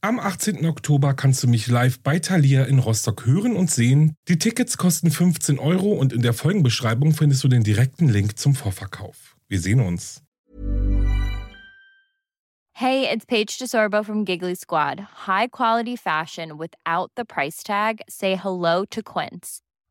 Am 18. Oktober kannst du mich live bei Thalia in Rostock hören und sehen. Die Tickets kosten 15 Euro und in der Folgenbeschreibung findest du den direkten Link zum Vorverkauf. Wir sehen uns. Hey, it's Paige DeSorbo from Giggly Squad. High quality fashion without the price tag. Say hello to Quince.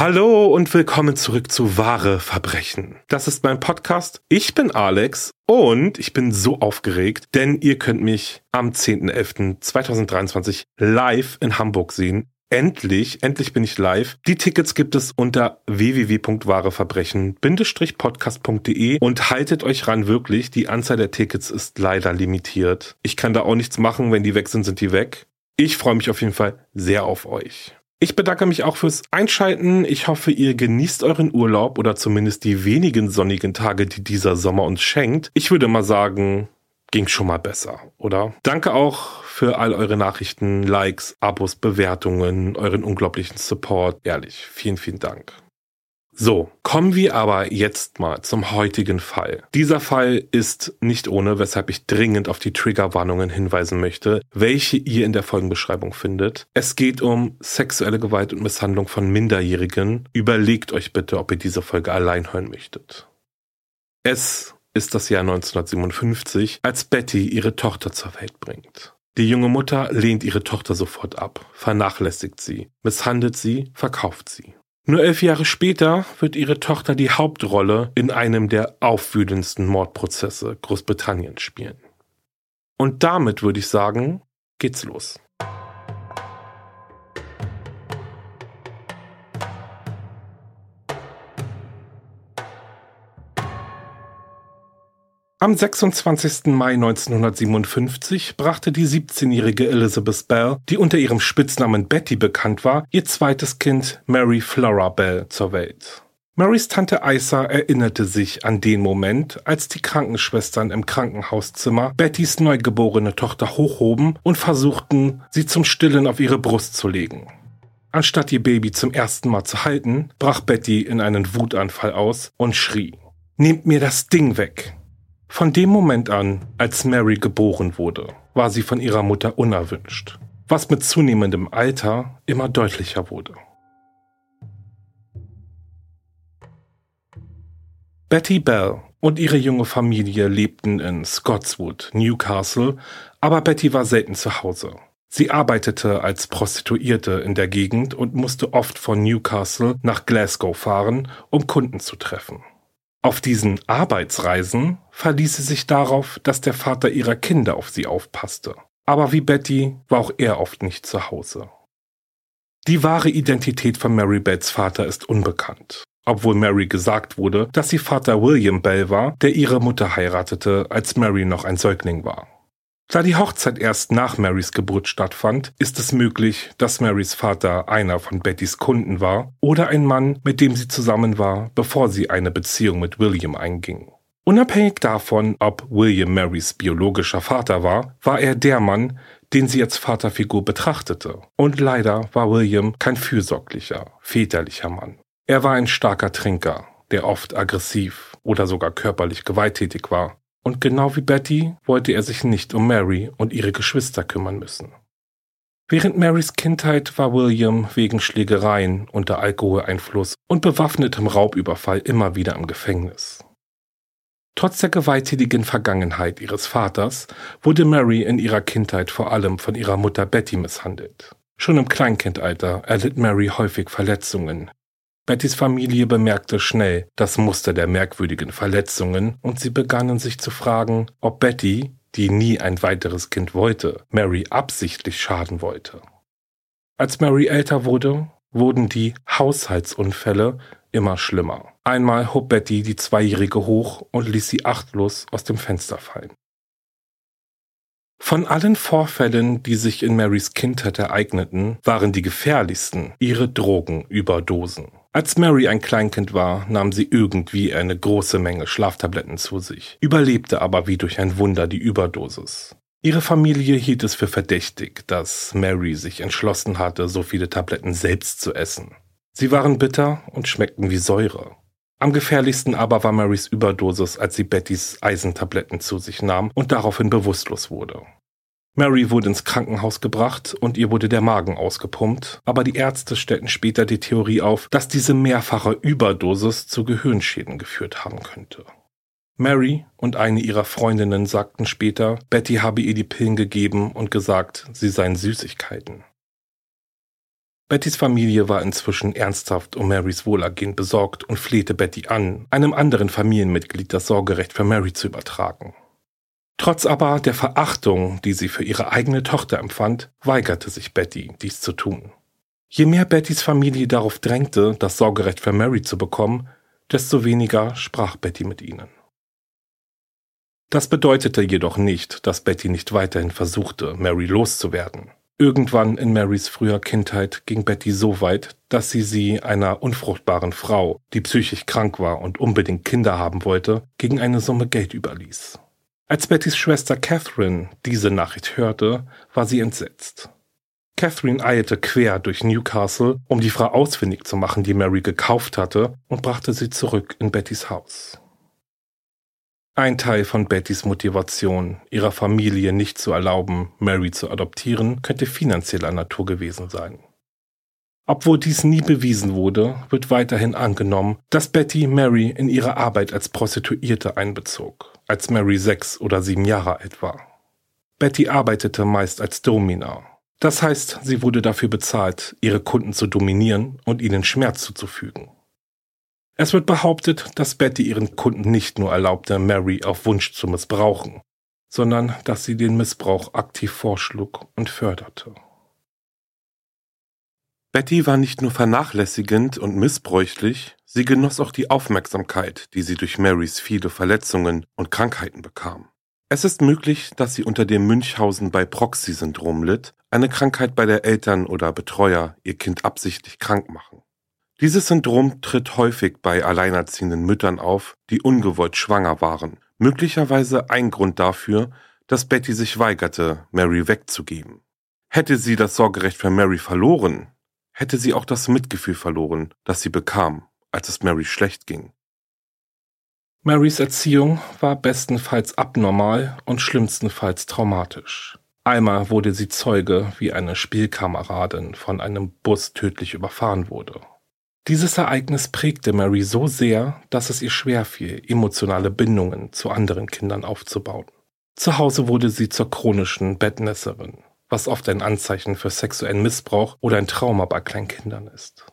Hallo und willkommen zurück zu Wahre Verbrechen. Das ist mein Podcast. Ich bin Alex und ich bin so aufgeregt, denn ihr könnt mich am 10.11.2023 live in Hamburg sehen. Endlich, endlich bin ich live. Die Tickets gibt es unter www.wahreverbrechen-podcast.de und haltet euch ran wirklich. Die Anzahl der Tickets ist leider limitiert. Ich kann da auch nichts machen. Wenn die weg sind, sind die weg. Ich freue mich auf jeden Fall sehr auf euch. Ich bedanke mich auch fürs Einschalten. Ich hoffe, ihr genießt euren Urlaub oder zumindest die wenigen sonnigen Tage, die dieser Sommer uns schenkt. Ich würde mal sagen, ging schon mal besser, oder? Danke auch für all eure Nachrichten, Likes, Abos, Bewertungen, euren unglaublichen Support. Ehrlich, vielen, vielen Dank. So, kommen wir aber jetzt mal zum heutigen Fall. Dieser Fall ist nicht ohne, weshalb ich dringend auf die Triggerwarnungen hinweisen möchte, welche ihr in der Folgenbeschreibung findet. Es geht um sexuelle Gewalt und Misshandlung von Minderjährigen. Überlegt euch bitte, ob ihr diese Folge allein hören möchtet. Es ist das Jahr 1957, als Betty ihre Tochter zur Welt bringt. Die junge Mutter lehnt ihre Tochter sofort ab, vernachlässigt sie, misshandelt sie, verkauft sie. Nur elf Jahre später wird ihre Tochter die Hauptrolle in einem der aufwühlendsten Mordprozesse Großbritanniens spielen. Und damit würde ich sagen, geht's los. Am 26. Mai 1957 brachte die 17-jährige Elizabeth Bell, die unter ihrem Spitznamen Betty bekannt war, ihr zweites Kind Mary Flora Bell zur Welt. Marys Tante Isa erinnerte sich an den Moment, als die Krankenschwestern im Krankenhauszimmer Bettys neugeborene Tochter hochhoben und versuchten, sie zum Stillen auf ihre Brust zu legen. Anstatt ihr Baby zum ersten Mal zu halten, brach Betty in einen Wutanfall aus und schrie. Nehmt mir das Ding weg! Von dem Moment an, als Mary geboren wurde, war sie von ihrer Mutter unerwünscht, was mit zunehmendem Alter immer deutlicher wurde. Betty Bell und ihre junge Familie lebten in Scotswood, Newcastle, aber Betty war selten zu Hause. Sie arbeitete als Prostituierte in der Gegend und musste oft von Newcastle nach Glasgow fahren, um Kunden zu treffen. Auf diesen Arbeitsreisen verließ sie sich darauf, dass der Vater ihrer Kinder auf sie aufpasste. Aber wie Betty war auch er oft nicht zu Hause. Die wahre Identität von Mary Bells Vater ist unbekannt, obwohl Mary gesagt wurde, dass sie Vater William Bell war, der ihre Mutter heiratete, als Mary noch ein Säugling war. Da die Hochzeit erst nach Marys Geburt stattfand, ist es möglich, dass Marys Vater einer von Bettys Kunden war oder ein Mann, mit dem sie zusammen war, bevor sie eine Beziehung mit William einging. Unabhängig davon, ob William Marys biologischer Vater war, war er der Mann, den sie als Vaterfigur betrachtete. Und leider war William kein fürsorglicher, väterlicher Mann. Er war ein starker Trinker, der oft aggressiv oder sogar körperlich gewalttätig war und genau wie Betty wollte er sich nicht um Mary und ihre Geschwister kümmern müssen. Während Marys Kindheit war William wegen Schlägereien unter Alkoholeinfluss und bewaffnetem Raubüberfall immer wieder im Gefängnis. Trotz der gewalttätigen Vergangenheit ihres Vaters wurde Mary in ihrer Kindheit vor allem von ihrer Mutter Betty misshandelt. Schon im Kleinkindalter erlitt Mary häufig Verletzungen. Bettys Familie bemerkte schnell das Muster der merkwürdigen Verletzungen und sie begannen sich zu fragen, ob Betty, die nie ein weiteres Kind wollte, Mary absichtlich schaden wollte. Als Mary älter wurde, wurden die Haushaltsunfälle immer schlimmer. Einmal hob Betty die Zweijährige hoch und ließ sie achtlos aus dem Fenster fallen. Von allen Vorfällen, die sich in Marys Kindheit ereigneten, waren die gefährlichsten ihre Drogenüberdosen. Als Mary ein Kleinkind war, nahm sie irgendwie eine große Menge Schlaftabletten zu sich, überlebte aber wie durch ein Wunder die Überdosis. Ihre Familie hielt es für verdächtig, dass Mary sich entschlossen hatte, so viele Tabletten selbst zu essen. Sie waren bitter und schmeckten wie Säure. Am gefährlichsten aber war Marys Überdosis, als sie Bettys Eisentabletten zu sich nahm und daraufhin bewusstlos wurde. Mary wurde ins Krankenhaus gebracht und ihr wurde der Magen ausgepumpt, aber die Ärzte stellten später die Theorie auf, dass diese mehrfache Überdosis zu Gehirnschäden geführt haben könnte. Mary und eine ihrer Freundinnen sagten später, Betty habe ihr die Pillen gegeben und gesagt, sie seien Süßigkeiten. Bettys Familie war inzwischen ernsthaft um Marys Wohlergehen besorgt und flehte Betty an, einem anderen Familienmitglied das Sorgerecht für Mary zu übertragen. Trotz aber der Verachtung, die sie für ihre eigene Tochter empfand, weigerte sich Betty, dies zu tun. Je mehr Bettys Familie darauf drängte, das Sorgerecht für Mary zu bekommen, desto weniger sprach Betty mit ihnen. Das bedeutete jedoch nicht, dass Betty nicht weiterhin versuchte, Mary loszuwerden. Irgendwann in Marys früher Kindheit ging Betty so weit, dass sie sie einer unfruchtbaren Frau, die psychisch krank war und unbedingt Kinder haben wollte, gegen eine Summe Geld überließ. Als Bettys Schwester Catherine diese Nachricht hörte, war sie entsetzt. Catherine eilte quer durch Newcastle, um die Frau ausfindig zu machen, die Mary gekauft hatte, und brachte sie zurück in Bettys Haus. Ein Teil von Bettys Motivation, ihrer Familie nicht zu erlauben, Mary zu adoptieren, könnte finanzieller Natur gewesen sein. Obwohl dies nie bewiesen wurde, wird weiterhin angenommen, dass Betty Mary in ihre Arbeit als Prostituierte einbezog, als Mary sechs oder sieben Jahre alt war. Betty arbeitete meist als Domina. Das heißt, sie wurde dafür bezahlt, ihre Kunden zu dominieren und ihnen Schmerz zuzufügen. Es wird behauptet, dass Betty ihren Kunden nicht nur erlaubte, Mary auf Wunsch zu missbrauchen, sondern dass sie den Missbrauch aktiv vorschlug und förderte. Betty war nicht nur vernachlässigend und missbräuchlich, sie genoss auch die Aufmerksamkeit, die sie durch Marys viele Verletzungen und Krankheiten bekam. Es ist möglich, dass sie unter dem Münchhausen bei Proxy-Syndrom litt, eine Krankheit, bei der Eltern oder Betreuer ihr Kind absichtlich krank machen. Dieses Syndrom tritt häufig bei alleinerziehenden Müttern auf, die ungewollt schwanger waren, möglicherweise ein Grund dafür, dass Betty sich weigerte, Mary wegzugeben. Hätte sie das Sorgerecht für Mary verloren, hätte sie auch das Mitgefühl verloren, das sie bekam, als es Mary schlecht ging. Marys Erziehung war bestenfalls abnormal und schlimmstenfalls traumatisch. Einmal wurde sie Zeuge, wie eine Spielkameradin von einem Bus tödlich überfahren wurde. Dieses Ereignis prägte Mary so sehr, dass es ihr schwerfiel, emotionale Bindungen zu anderen Kindern aufzubauen. Zu Hause wurde sie zur chronischen Bettnässerin was oft ein Anzeichen für sexuellen Missbrauch oder ein Trauma bei Kleinkindern ist.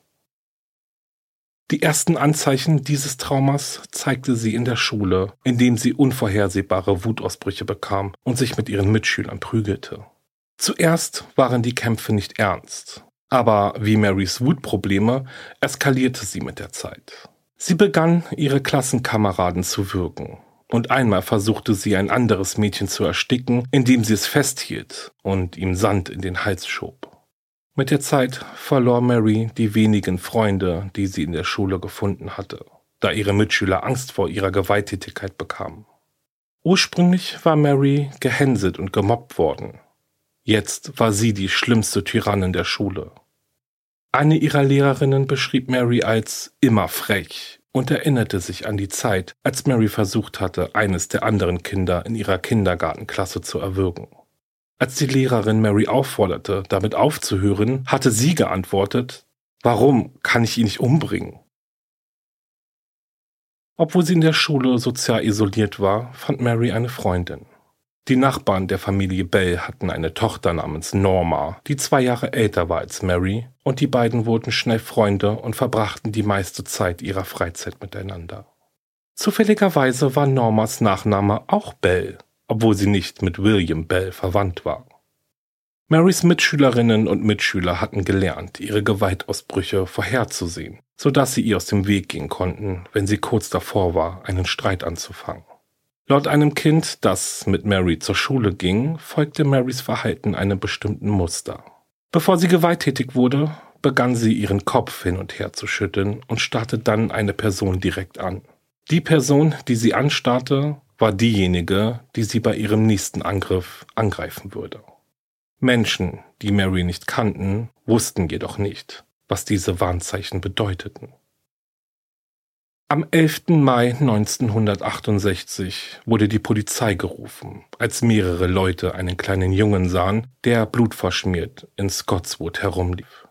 Die ersten Anzeichen dieses Traumas zeigte sie in der Schule, indem sie unvorhersehbare Wutausbrüche bekam und sich mit ihren Mitschülern prügelte. Zuerst waren die Kämpfe nicht ernst, aber wie Marys Wutprobleme eskalierte sie mit der Zeit. Sie begann, ihre Klassenkameraden zu würgen, und einmal versuchte sie ein anderes Mädchen zu ersticken, indem sie es festhielt und ihm Sand in den Hals schob. Mit der Zeit verlor Mary die wenigen Freunde, die sie in der Schule gefunden hatte, da ihre Mitschüler Angst vor ihrer Gewalttätigkeit bekamen. Ursprünglich war Mary gehänselt und gemobbt worden. Jetzt war sie die schlimmste Tyrannin der Schule. Eine ihrer Lehrerinnen beschrieb Mary als immer frech, und erinnerte sich an die Zeit, als Mary versucht hatte, eines der anderen Kinder in ihrer Kindergartenklasse zu erwürgen. Als die Lehrerin Mary aufforderte, damit aufzuhören, hatte sie geantwortet, Warum kann ich ihn nicht umbringen? Obwohl sie in der Schule sozial isoliert war, fand Mary eine Freundin. Die Nachbarn der Familie Bell hatten eine Tochter namens Norma, die zwei Jahre älter war als Mary, und die beiden wurden schnell Freunde und verbrachten die meiste Zeit ihrer Freizeit miteinander. Zufälligerweise war Normas Nachname auch Bell, obwohl sie nicht mit William Bell verwandt war. Marys Mitschülerinnen und Mitschüler hatten gelernt, ihre Gewaltausbrüche vorherzusehen, so dass sie ihr aus dem Weg gehen konnten, wenn sie kurz davor war, einen Streit anzufangen. Laut einem Kind, das mit Mary zur Schule ging, folgte Marys Verhalten einem bestimmten Muster. Bevor sie gewalttätig wurde, begann sie ihren Kopf hin und her zu schütteln und starrte dann eine Person direkt an. Die Person, die sie anstarrte, war diejenige, die sie bei ihrem nächsten Angriff angreifen würde. Menschen, die Mary nicht kannten, wussten jedoch nicht, was diese Warnzeichen bedeuteten. Am 11. Mai 1968 wurde die Polizei gerufen, als mehrere Leute einen kleinen Jungen sahen, der blutverschmiert in Scotswood herumlief.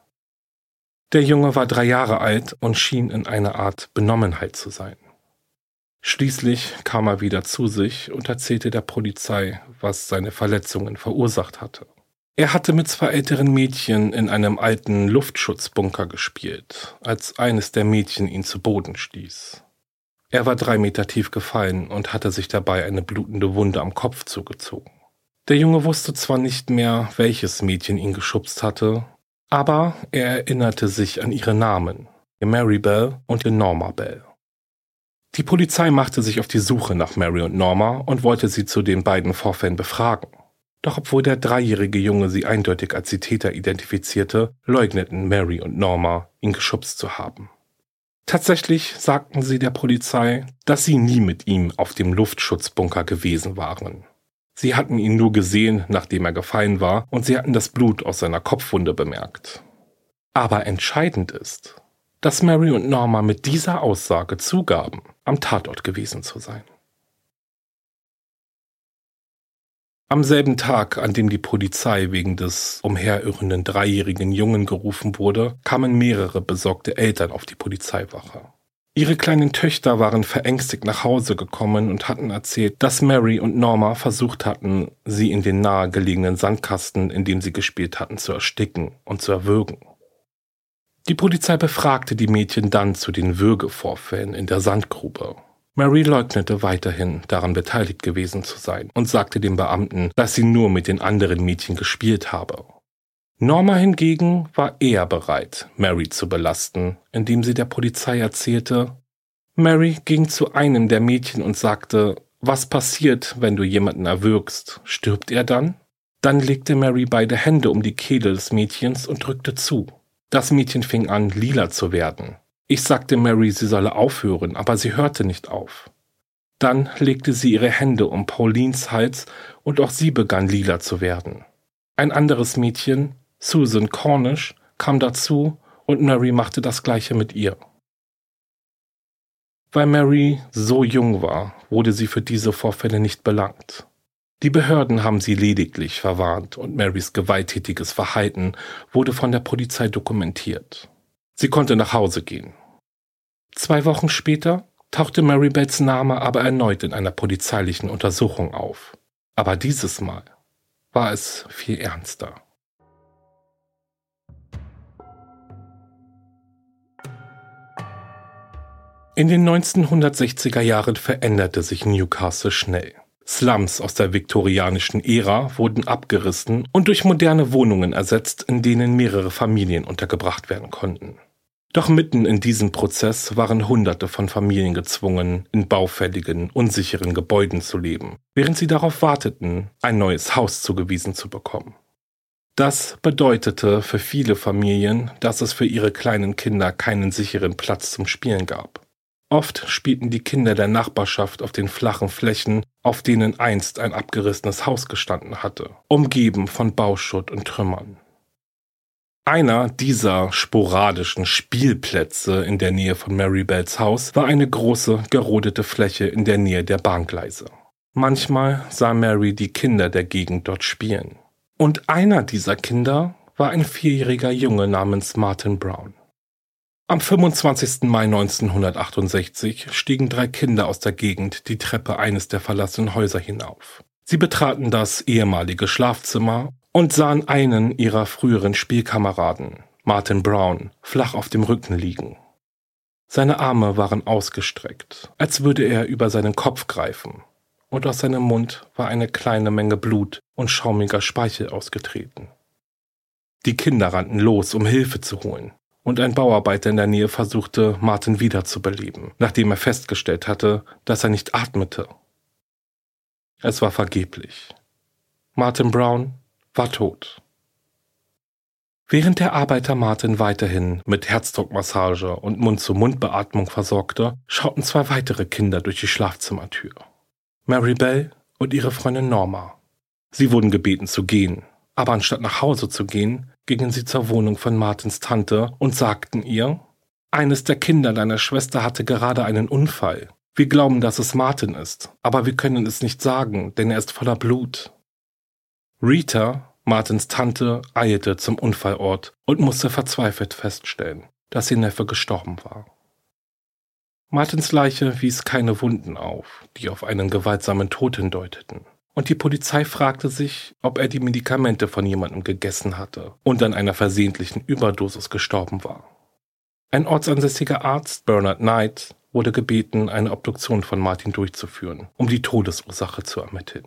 Der Junge war drei Jahre alt und schien in einer Art Benommenheit zu sein. Schließlich kam er wieder zu sich und erzählte der Polizei, was seine Verletzungen verursacht hatte. Er hatte mit zwei älteren Mädchen in einem alten Luftschutzbunker gespielt, als eines der Mädchen ihn zu Boden stieß. Er war drei Meter tief gefallen und hatte sich dabei eine blutende Wunde am Kopf zugezogen. Der Junge wusste zwar nicht mehr, welches Mädchen ihn geschubst hatte, aber er erinnerte sich an ihre Namen, Mary Bell und Norma Bell. Die Polizei machte sich auf die Suche nach Mary und Norma und wollte sie zu den beiden Vorfällen befragen. Doch obwohl der dreijährige Junge sie eindeutig als die Täter identifizierte, leugneten Mary und Norma, ihn geschubst zu haben. Tatsächlich sagten sie der Polizei, dass sie nie mit ihm auf dem Luftschutzbunker gewesen waren. Sie hatten ihn nur gesehen, nachdem er gefallen war, und sie hatten das Blut aus seiner Kopfwunde bemerkt. Aber entscheidend ist, dass Mary und Norma mit dieser Aussage zugaben, am Tatort gewesen zu sein. Am selben Tag, an dem die Polizei wegen des umherirrenden dreijährigen Jungen gerufen wurde, kamen mehrere besorgte Eltern auf die Polizeiwache. Ihre kleinen Töchter waren verängstigt nach Hause gekommen und hatten erzählt, dass Mary und Norma versucht hatten, sie in den nahegelegenen Sandkasten, in dem sie gespielt hatten, zu ersticken und zu erwürgen. Die Polizei befragte die Mädchen dann zu den Würgevorfällen in der Sandgrube. Mary leugnete weiterhin, daran beteiligt gewesen zu sein und sagte dem Beamten, dass sie nur mit den anderen Mädchen gespielt habe. Norma hingegen war eher bereit, Mary zu belasten, indem sie der Polizei erzählte, Mary ging zu einem der Mädchen und sagte, was passiert, wenn du jemanden erwürgst? Stirbt er dann? Dann legte Mary beide Hände um die Kehle des Mädchens und drückte zu. Das Mädchen fing an, lila zu werden. Ich sagte Mary, sie solle aufhören, aber sie hörte nicht auf. Dann legte sie ihre Hände um Paulines Hals und auch sie begann lila zu werden. Ein anderes Mädchen, Susan Cornish, kam dazu und Mary machte das gleiche mit ihr. Weil Mary so jung war, wurde sie für diese Vorfälle nicht belangt. Die Behörden haben sie lediglich verwarnt und Marys gewalttätiges Verhalten wurde von der Polizei dokumentiert. Sie konnte nach Hause gehen. Zwei Wochen später tauchte Mary Bates Name aber erneut in einer polizeilichen Untersuchung auf. Aber dieses Mal war es viel ernster. In den 1960er Jahren veränderte sich Newcastle schnell. Slums aus der viktorianischen Ära wurden abgerissen und durch moderne Wohnungen ersetzt, in denen mehrere Familien untergebracht werden konnten. Doch mitten in diesem Prozess waren Hunderte von Familien gezwungen, in baufälligen, unsicheren Gebäuden zu leben, während sie darauf warteten, ein neues Haus zugewiesen zu bekommen. Das bedeutete für viele Familien, dass es für ihre kleinen Kinder keinen sicheren Platz zum Spielen gab. Oft spielten die Kinder der Nachbarschaft auf den flachen Flächen, auf denen einst ein abgerissenes Haus gestanden hatte, umgeben von Bauschutt und Trümmern. Einer dieser sporadischen Spielplätze in der Nähe von Marybells Haus war eine große, gerodete Fläche in der Nähe der Bahngleise. Manchmal sah Mary die Kinder der Gegend dort spielen. Und einer dieser Kinder war ein vierjähriger Junge namens Martin Brown. Am 25. Mai 1968 stiegen drei Kinder aus der Gegend die Treppe eines der verlassenen Häuser hinauf. Sie betraten das ehemalige Schlafzimmer und sahen einen ihrer früheren Spielkameraden, Martin Brown, flach auf dem Rücken liegen. Seine Arme waren ausgestreckt, als würde er über seinen Kopf greifen, und aus seinem Mund war eine kleine Menge Blut und schaumiger Speichel ausgetreten. Die Kinder rannten los, um Hilfe zu holen, und ein Bauarbeiter in der Nähe versuchte, Martin wiederzubeleben, nachdem er festgestellt hatte, dass er nicht atmete. Es war vergeblich. Martin Brown war tot. Während der Arbeiter Martin weiterhin mit Herzdruckmassage und Mund-zu-Mund-Beatmung versorgte, schauten zwei weitere Kinder durch die Schlafzimmertür. Mary Bell und ihre Freundin Norma. Sie wurden gebeten zu gehen, aber anstatt nach Hause zu gehen, gingen sie zur Wohnung von Martins Tante und sagten ihr, eines der Kinder deiner Schwester hatte gerade einen Unfall. Wir glauben, dass es Martin ist, aber wir können es nicht sagen, denn er ist voller Blut. Rita, Martins Tante, eilte zum Unfallort und musste verzweifelt feststellen, dass ihr Neffe gestorben war. Martins Leiche wies keine Wunden auf, die auf einen gewaltsamen Tod hindeuteten und die Polizei fragte sich, ob er die Medikamente von jemandem gegessen hatte und an einer versehentlichen Überdosis gestorben war. Ein ortsansässiger Arzt, Bernard Knight, wurde gebeten, eine Obduktion von Martin durchzuführen, um die Todesursache zu ermitteln.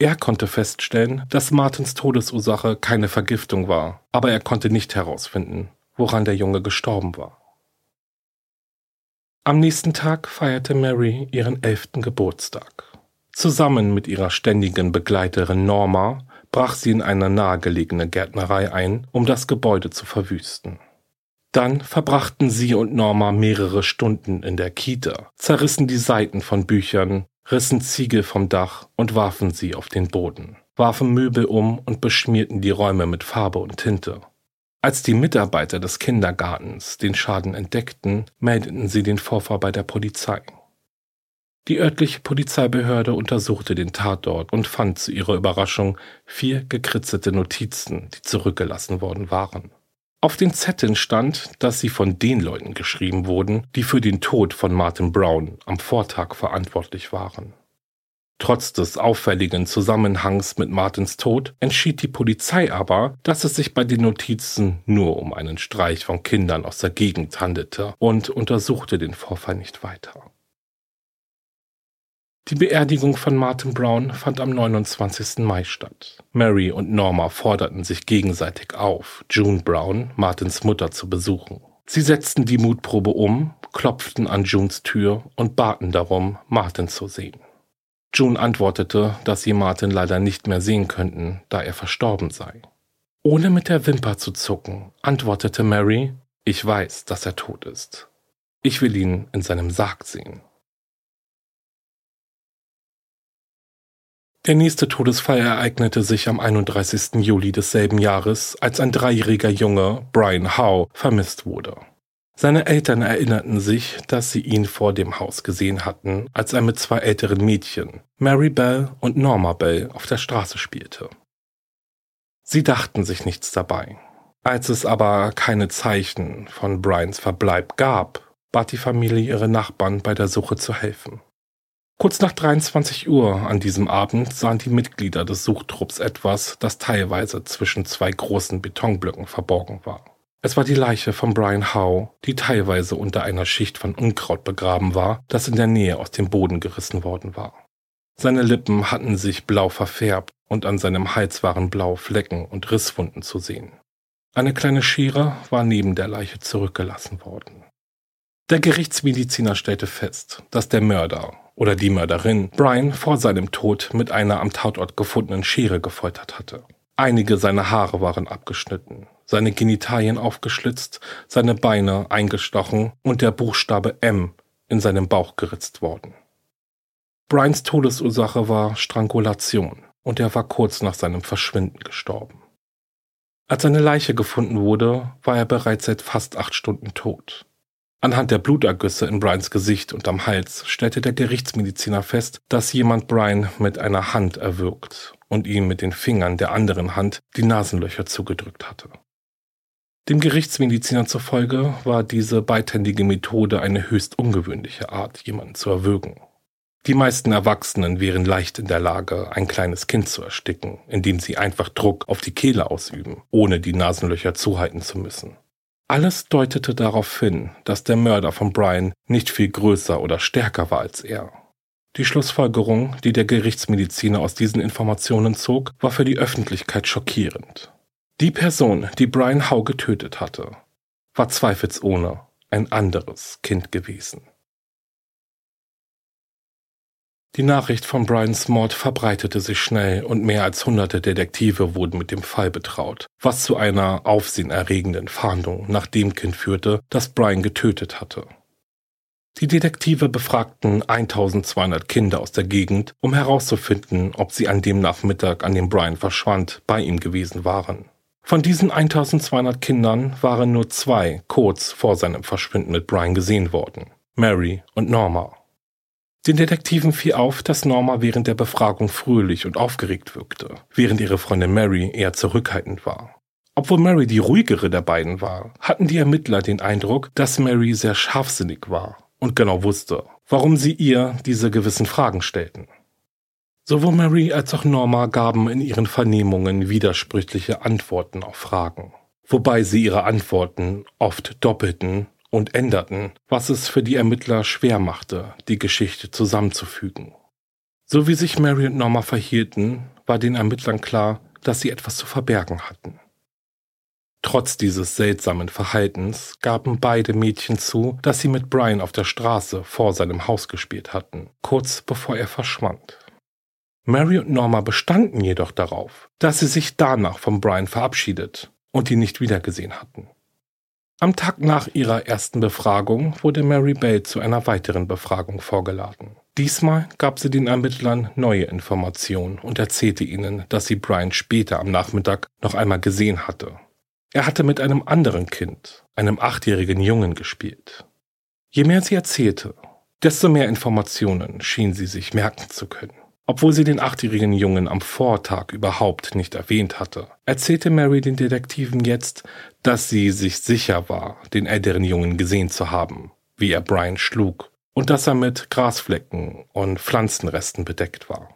Er konnte feststellen, dass Martins Todesursache keine Vergiftung war, aber er konnte nicht herausfinden, woran der Junge gestorben war. Am nächsten Tag feierte Mary ihren elften Geburtstag. Zusammen mit ihrer ständigen Begleiterin Norma brach sie in eine nahegelegene Gärtnerei ein, um das Gebäude zu verwüsten. Dann verbrachten sie und Norma mehrere Stunden in der Kita, zerrissen die Seiten von Büchern, rissen Ziegel vom Dach und warfen sie auf den Boden, warfen Möbel um und beschmierten die Räume mit Farbe und Tinte. Als die Mitarbeiter des Kindergartens den Schaden entdeckten, meldeten sie den Vorfall bei der Polizei. Die örtliche Polizeibehörde untersuchte den Tatort und fand zu ihrer Überraschung vier gekritzelte Notizen, die zurückgelassen worden waren. Auf den Zetteln stand, dass sie von den Leuten geschrieben wurden, die für den Tod von Martin Brown am Vortag verantwortlich waren. Trotz des auffälligen Zusammenhangs mit Martins Tod entschied die Polizei aber, dass es sich bei den Notizen nur um einen Streich von Kindern aus der Gegend handelte und untersuchte den Vorfall nicht weiter. Die Beerdigung von Martin Brown fand am 29. Mai statt. Mary und Norma forderten sich gegenseitig auf, June Brown, Martins Mutter, zu besuchen. Sie setzten die Mutprobe um, klopften an Junes Tür und baten darum, Martin zu sehen. June antwortete, dass sie Martin leider nicht mehr sehen könnten, da er verstorben sei. Ohne mit der Wimper zu zucken, antwortete Mary, ich weiß, dass er tot ist. Ich will ihn in seinem Sarg sehen. Der nächste Todesfall ereignete sich am 31. Juli desselben Jahres, als ein dreijähriger Junge, Brian Howe, vermisst wurde. Seine Eltern erinnerten sich, dass sie ihn vor dem Haus gesehen hatten, als er mit zwei älteren Mädchen, Mary Bell und Norma Bell, auf der Straße spielte. Sie dachten sich nichts dabei. Als es aber keine Zeichen von Brians Verbleib gab, bat die Familie ihre Nachbarn bei der Suche zu helfen. Kurz nach 23 Uhr an diesem Abend sahen die Mitglieder des Suchtrupps etwas, das teilweise zwischen zwei großen Betonblöcken verborgen war. Es war die Leiche von Brian Howe, die teilweise unter einer Schicht von Unkraut begraben war, das in der Nähe aus dem Boden gerissen worden war. Seine Lippen hatten sich blau verfärbt und an seinem Hals waren blaue Flecken und Risswunden zu sehen. Eine kleine Schere war neben der Leiche zurückgelassen worden. Der Gerichtsmediziner stellte fest, dass der Mörder oder die Mörderin Brian vor seinem Tod mit einer am Tatort gefundenen Schere gefoltert hatte. Einige seiner Haare waren abgeschnitten, seine Genitalien aufgeschlitzt, seine Beine eingestochen und der Buchstabe M in seinem Bauch geritzt worden. Brians Todesursache war Strangulation und er war kurz nach seinem Verschwinden gestorben. Als seine Leiche gefunden wurde, war er bereits seit fast acht Stunden tot. Anhand der Blutergüsse in Brians Gesicht und am Hals stellte der Gerichtsmediziner fest, dass jemand Brian mit einer Hand erwürgt und ihm mit den Fingern der anderen Hand die Nasenlöcher zugedrückt hatte. Dem Gerichtsmediziner zufolge war diese beidhändige Methode eine höchst ungewöhnliche Art, jemanden zu erwürgen. Die meisten Erwachsenen wären leicht in der Lage, ein kleines Kind zu ersticken, indem sie einfach Druck auf die Kehle ausüben, ohne die Nasenlöcher zuhalten zu müssen. Alles deutete darauf hin, dass der Mörder von Brian nicht viel größer oder stärker war als er. Die Schlussfolgerung, die der Gerichtsmediziner aus diesen Informationen zog, war für die Öffentlichkeit schockierend. Die Person, die Brian Howe getötet hatte, war zweifelsohne ein anderes Kind gewesen. Die Nachricht von Brians Mord verbreitete sich schnell und mehr als hunderte Detektive wurden mit dem Fall betraut, was zu einer aufsehenerregenden Fahndung nach dem Kind führte, das Brian getötet hatte. Die Detektive befragten 1200 Kinder aus der Gegend, um herauszufinden, ob sie an dem Nachmittag, an dem Brian verschwand, bei ihm gewesen waren. Von diesen 1200 Kindern waren nur zwei kurz vor seinem Verschwinden mit Brian gesehen worden, Mary und Norma. Den Detektiven fiel auf, dass Norma während der Befragung fröhlich und aufgeregt wirkte, während ihre Freundin Mary eher zurückhaltend war. Obwohl Mary die ruhigere der beiden war, hatten die Ermittler den Eindruck, dass Mary sehr scharfsinnig war und genau wusste, warum sie ihr diese gewissen Fragen stellten. Sowohl Mary als auch Norma gaben in ihren Vernehmungen widersprüchliche Antworten auf Fragen, wobei sie ihre Antworten oft doppelten und änderten, was es für die Ermittler schwer machte, die Geschichte zusammenzufügen. So wie sich Mary und Norma verhielten, war den Ermittlern klar, dass sie etwas zu verbergen hatten. Trotz dieses seltsamen Verhaltens gaben beide Mädchen zu, dass sie mit Brian auf der Straße vor seinem Haus gespielt hatten, kurz bevor er verschwand. Mary und Norma bestanden jedoch darauf, dass sie sich danach von Brian verabschiedet und ihn nicht wiedergesehen hatten. Am Tag nach ihrer ersten Befragung wurde Mary Bell zu einer weiteren Befragung vorgeladen. Diesmal gab sie den Ermittlern neue Informationen und erzählte ihnen, dass sie Brian später am Nachmittag noch einmal gesehen hatte. Er hatte mit einem anderen Kind, einem achtjährigen Jungen, gespielt. Je mehr sie erzählte, desto mehr Informationen schien sie sich merken zu können. Obwohl sie den achtjährigen Jungen am Vortag überhaupt nicht erwähnt hatte, erzählte Mary den Detektiven jetzt, dass sie sich sicher war, den älteren Jungen gesehen zu haben, wie er Brian schlug, und dass er mit Grasflecken und Pflanzenresten bedeckt war.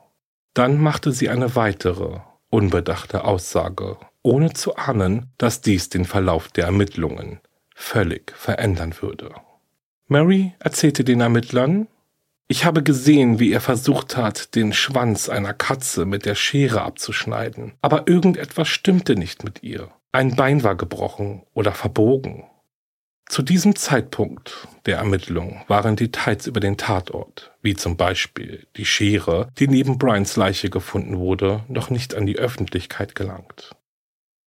Dann machte sie eine weitere, unbedachte Aussage, ohne zu ahnen, dass dies den Verlauf der Ermittlungen völlig verändern würde. Mary erzählte den Ermittlern, ich habe gesehen, wie er versucht hat, den Schwanz einer Katze mit der Schere abzuschneiden, aber irgendetwas stimmte nicht mit ihr. Ein Bein war gebrochen oder verbogen. Zu diesem Zeitpunkt der Ermittlung waren Details über den Tatort, wie zum Beispiel die Schere, die neben Brians Leiche gefunden wurde, noch nicht an die Öffentlichkeit gelangt.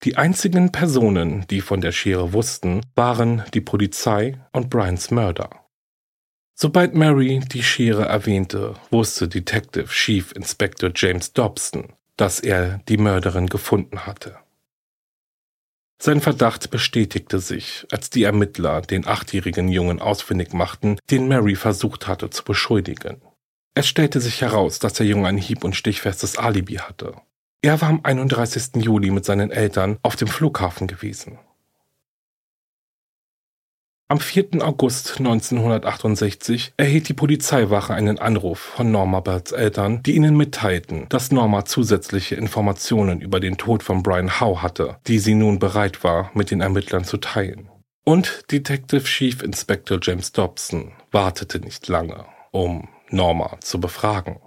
Die einzigen Personen, die von der Schere wussten, waren die Polizei und Brians Mörder. Sobald Mary die Schere erwähnte, wusste Detective Chief Inspector James Dobson, dass er die Mörderin gefunden hatte. Sein Verdacht bestätigte sich, als die Ermittler den achtjährigen Jungen ausfindig machten, den Mary versucht hatte zu beschuldigen. Es stellte sich heraus, dass der Junge ein hieb- und stichfestes Alibi hatte. Er war am 31. Juli mit seinen Eltern auf dem Flughafen gewesen. Am 4. August 1968 erhielt die Polizeiwache einen Anruf von Norma Bells Eltern, die ihnen mitteilten, dass Norma zusätzliche Informationen über den Tod von Brian Howe hatte, die sie nun bereit war, mit den Ermittlern zu teilen. Und Detective Chief Inspector James Dobson wartete nicht lange, um Norma zu befragen.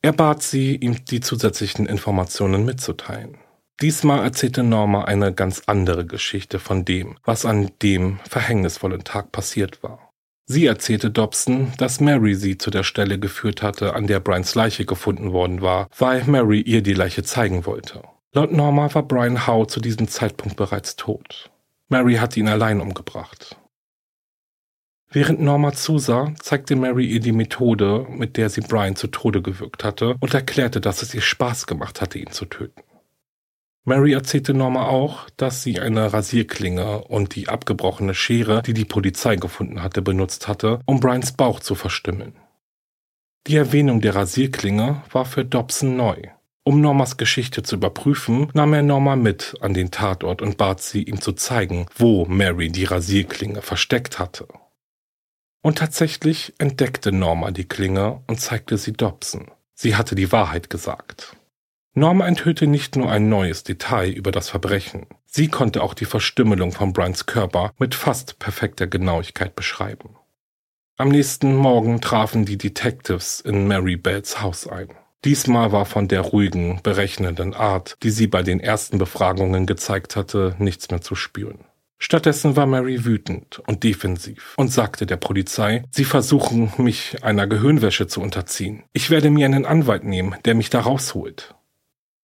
Er bat sie, ihm die zusätzlichen Informationen mitzuteilen. Diesmal erzählte Norma eine ganz andere Geschichte von dem, was an dem verhängnisvollen Tag passiert war. Sie erzählte Dobson, dass Mary sie zu der Stelle geführt hatte, an der Brians Leiche gefunden worden war, weil Mary ihr die Leiche zeigen wollte. Laut Norma war Brian Howe zu diesem Zeitpunkt bereits tot. Mary hatte ihn allein umgebracht. Während Norma zusah, zeigte Mary ihr die Methode, mit der sie Brian zu Tode gewürgt hatte, und erklärte, dass es ihr Spaß gemacht hatte, ihn zu töten. Mary erzählte Norma auch, dass sie eine Rasierklinge und die abgebrochene Schere, die die Polizei gefunden hatte, benutzt hatte, um Brians Bauch zu verstümmeln. Die Erwähnung der Rasierklinge war für Dobson neu. Um Normas Geschichte zu überprüfen, nahm er Norma mit an den Tatort und bat sie, ihm zu zeigen, wo Mary die Rasierklinge versteckt hatte. Und tatsächlich entdeckte Norma die Klinge und zeigte sie Dobson. Sie hatte die Wahrheit gesagt. Norma enthüllte nicht nur ein neues Detail über das Verbrechen, sie konnte auch die Verstümmelung von Brians Körper mit fast perfekter Genauigkeit beschreiben. Am nächsten Morgen trafen die Detectives in Mary Bells Haus ein. Diesmal war von der ruhigen, berechnenden Art, die sie bei den ersten Befragungen gezeigt hatte, nichts mehr zu spüren. Stattdessen war Mary wütend und defensiv und sagte der Polizei, sie versuchen, mich einer Gehirnwäsche zu unterziehen. Ich werde mir einen Anwalt nehmen, der mich da rausholt.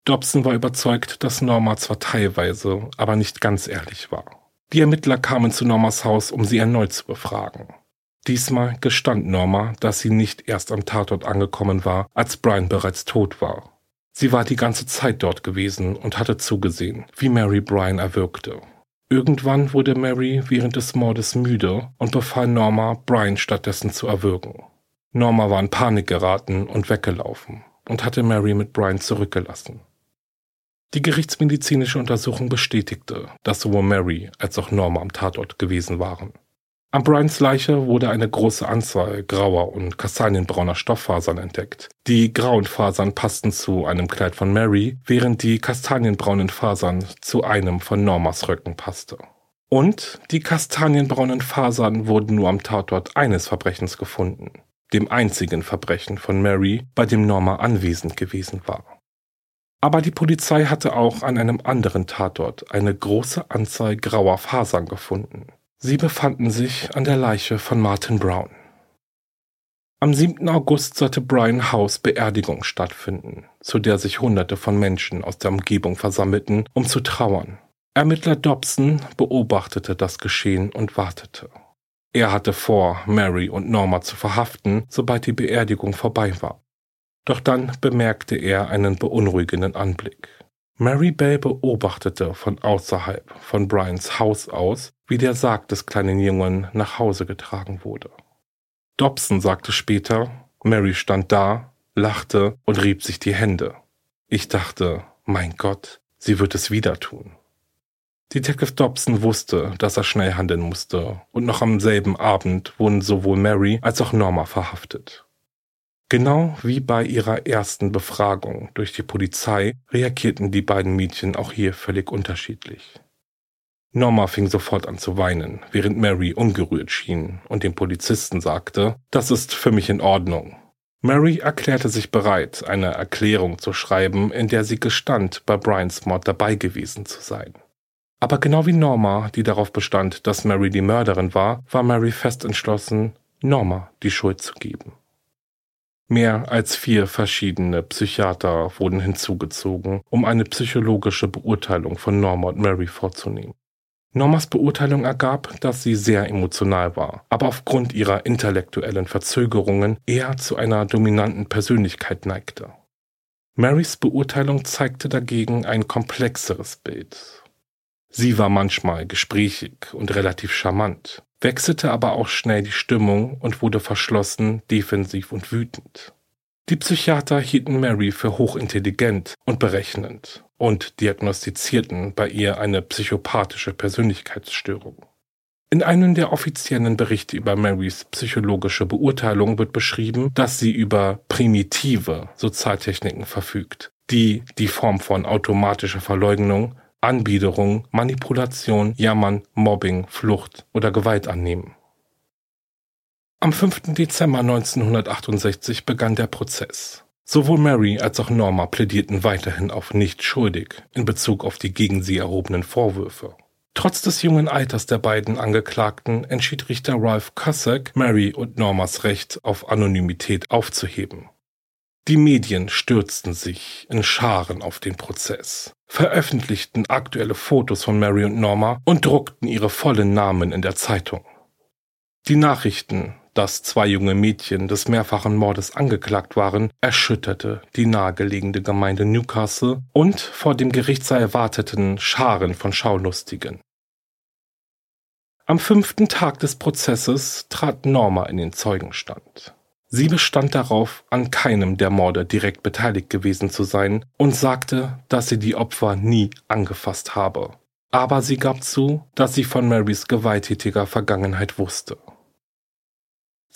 Dobson war überzeugt, dass Norma zwar teilweise, aber nicht ganz ehrlich war. Die Ermittler kamen zu Normas Haus, um sie erneut zu befragen. Diesmal gestand Norma, dass sie nicht erst am Tatort angekommen war, als Brian bereits tot war. Sie war die ganze Zeit dort gewesen und hatte zugesehen, wie Mary Brian erwürgte. Irgendwann wurde Mary während des Mordes müde und befahl Norma, Brian stattdessen zu erwürgen. Norma war in Panik geraten und weggelaufen und hatte Mary mit Brian zurückgelassen. Die gerichtsmedizinische Untersuchung bestätigte, dass sowohl Mary als auch Norma am Tatort gewesen waren. An Brians Leiche wurde eine große Anzahl grauer und kastanienbrauner Stofffasern entdeckt. Die grauen Fasern passten zu einem Kleid von Mary, während die kastanienbraunen Fasern zu einem von Normas Röcken passte. Und die kastanienbraunen Fasern wurden nur am Tatort eines Verbrechens gefunden, dem einzigen Verbrechen von Mary, bei dem Norma anwesend gewesen war. Aber die Polizei hatte auch an einem anderen Tatort eine große Anzahl grauer Fasern gefunden. Sie befanden sich an der Leiche von Martin Brown. Am 7. August sollte Brian House Beerdigung stattfinden, zu der sich Hunderte von Menschen aus der Umgebung versammelten, um zu trauern. Ermittler Dobson beobachtete das Geschehen und wartete. Er hatte vor, Mary und Norma zu verhaften, sobald die Beerdigung vorbei war. Doch dann bemerkte er einen beunruhigenden Anblick. Mary Bell beobachtete von außerhalb von Brians Haus aus, wie der Sarg des kleinen Jungen nach Hause getragen wurde. Dobson sagte später, Mary stand da, lachte und rieb sich die Hände. Ich dachte, mein Gott, sie wird es wieder tun. Detective Dobson wusste, dass er schnell handeln musste, und noch am selben Abend wurden sowohl Mary als auch Norma verhaftet. Genau wie bei ihrer ersten Befragung durch die Polizei reagierten die beiden Mädchen auch hier völlig unterschiedlich. Norma fing sofort an zu weinen, während Mary ungerührt schien und dem Polizisten sagte, das ist für mich in Ordnung. Mary erklärte sich bereit, eine Erklärung zu schreiben, in der sie gestand, bei Brians Mord dabei gewesen zu sein. Aber genau wie Norma, die darauf bestand, dass Mary die Mörderin war, war Mary fest entschlossen, Norma die Schuld zu geben. Mehr als vier verschiedene Psychiater wurden hinzugezogen, um eine psychologische Beurteilung von Norma und Mary vorzunehmen. Normas Beurteilung ergab, dass sie sehr emotional war, aber aufgrund ihrer intellektuellen Verzögerungen eher zu einer dominanten Persönlichkeit neigte. Marys Beurteilung zeigte dagegen ein komplexeres Bild. Sie war manchmal gesprächig und relativ charmant, wechselte aber auch schnell die Stimmung und wurde verschlossen, defensiv und wütend. Die Psychiater hielten Mary für hochintelligent und berechnend und diagnostizierten bei ihr eine psychopathische Persönlichkeitsstörung. In einem der offiziellen Berichte über Marys psychologische Beurteilung wird beschrieben, dass sie über primitive Sozialtechniken verfügt, die die Form von automatischer Verleugnung, Anbiederung, Manipulation, Jammern, Mobbing, Flucht oder Gewalt annehmen. Am 5. Dezember 1968 begann der Prozess. Sowohl Mary als auch Norma plädierten weiterhin auf nicht schuldig in Bezug auf die gegen sie erhobenen Vorwürfe. Trotz des jungen Alters der beiden Angeklagten entschied Richter Ralph Cusack, Mary und Normas Recht auf Anonymität aufzuheben. Die Medien stürzten sich in Scharen auf den Prozess, veröffentlichten aktuelle Fotos von Mary und Norma und druckten ihre vollen Namen in der Zeitung. Die Nachrichten, dass zwei junge Mädchen des mehrfachen Mordes angeklagt waren, erschütterte die nahegelegene Gemeinde Newcastle und vor dem Gerichtssaal erwarteten Scharen von Schaulustigen. Am fünften Tag des Prozesses trat Norma in den Zeugenstand. Sie bestand darauf, an keinem der Morde direkt beteiligt gewesen zu sein und sagte, dass sie die Opfer nie angefasst habe. Aber sie gab zu, dass sie von Marys gewalttätiger Vergangenheit wusste.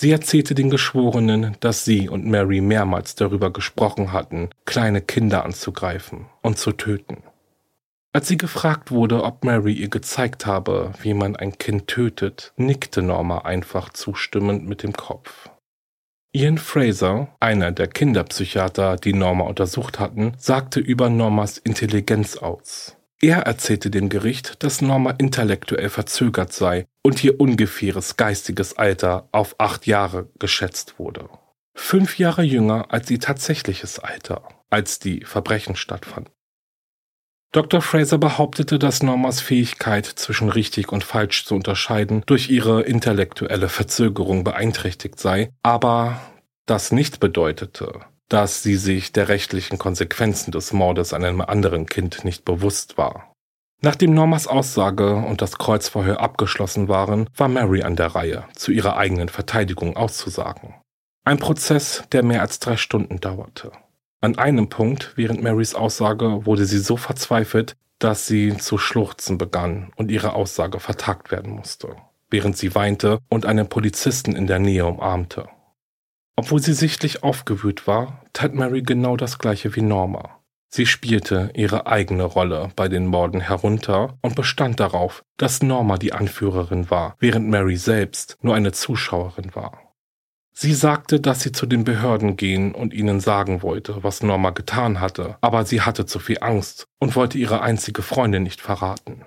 Sie erzählte den Geschworenen, dass sie und Mary mehrmals darüber gesprochen hatten, kleine Kinder anzugreifen und zu töten. Als sie gefragt wurde, ob Mary ihr gezeigt habe, wie man ein Kind tötet, nickte Norma einfach zustimmend mit dem Kopf. Ian Fraser, einer der Kinderpsychiater, die Norma untersucht hatten, sagte über Normas Intelligenz aus. Er erzählte dem Gericht, dass Norma intellektuell verzögert sei und ihr ungefähres geistiges Alter auf acht Jahre geschätzt wurde. Fünf Jahre jünger als ihr tatsächliches Alter, als die Verbrechen stattfanden. Dr. Fraser behauptete, dass Normas Fähigkeit zwischen richtig und falsch zu unterscheiden durch ihre intellektuelle Verzögerung beeinträchtigt sei, aber das nicht bedeutete, dass sie sich der rechtlichen Konsequenzen des Mordes an einem anderen Kind nicht bewusst war. Nachdem Normas Aussage und das Kreuzverhör abgeschlossen waren, war Mary an der Reihe, zu ihrer eigenen Verteidigung auszusagen. Ein Prozess, der mehr als drei Stunden dauerte. An einem Punkt während Marys Aussage wurde sie so verzweifelt, dass sie zu schluchzen begann und ihre Aussage vertagt werden musste, während sie weinte und einen Polizisten in der Nähe umarmte. Obwohl sie sichtlich aufgewühlt war, tat Mary genau das gleiche wie Norma. Sie spielte ihre eigene Rolle bei den Morden herunter und bestand darauf, dass Norma die Anführerin war, während Mary selbst nur eine Zuschauerin war. Sie sagte, dass sie zu den Behörden gehen und ihnen sagen wollte, was Norma getan hatte, aber sie hatte zu viel Angst und wollte ihre einzige Freundin nicht verraten.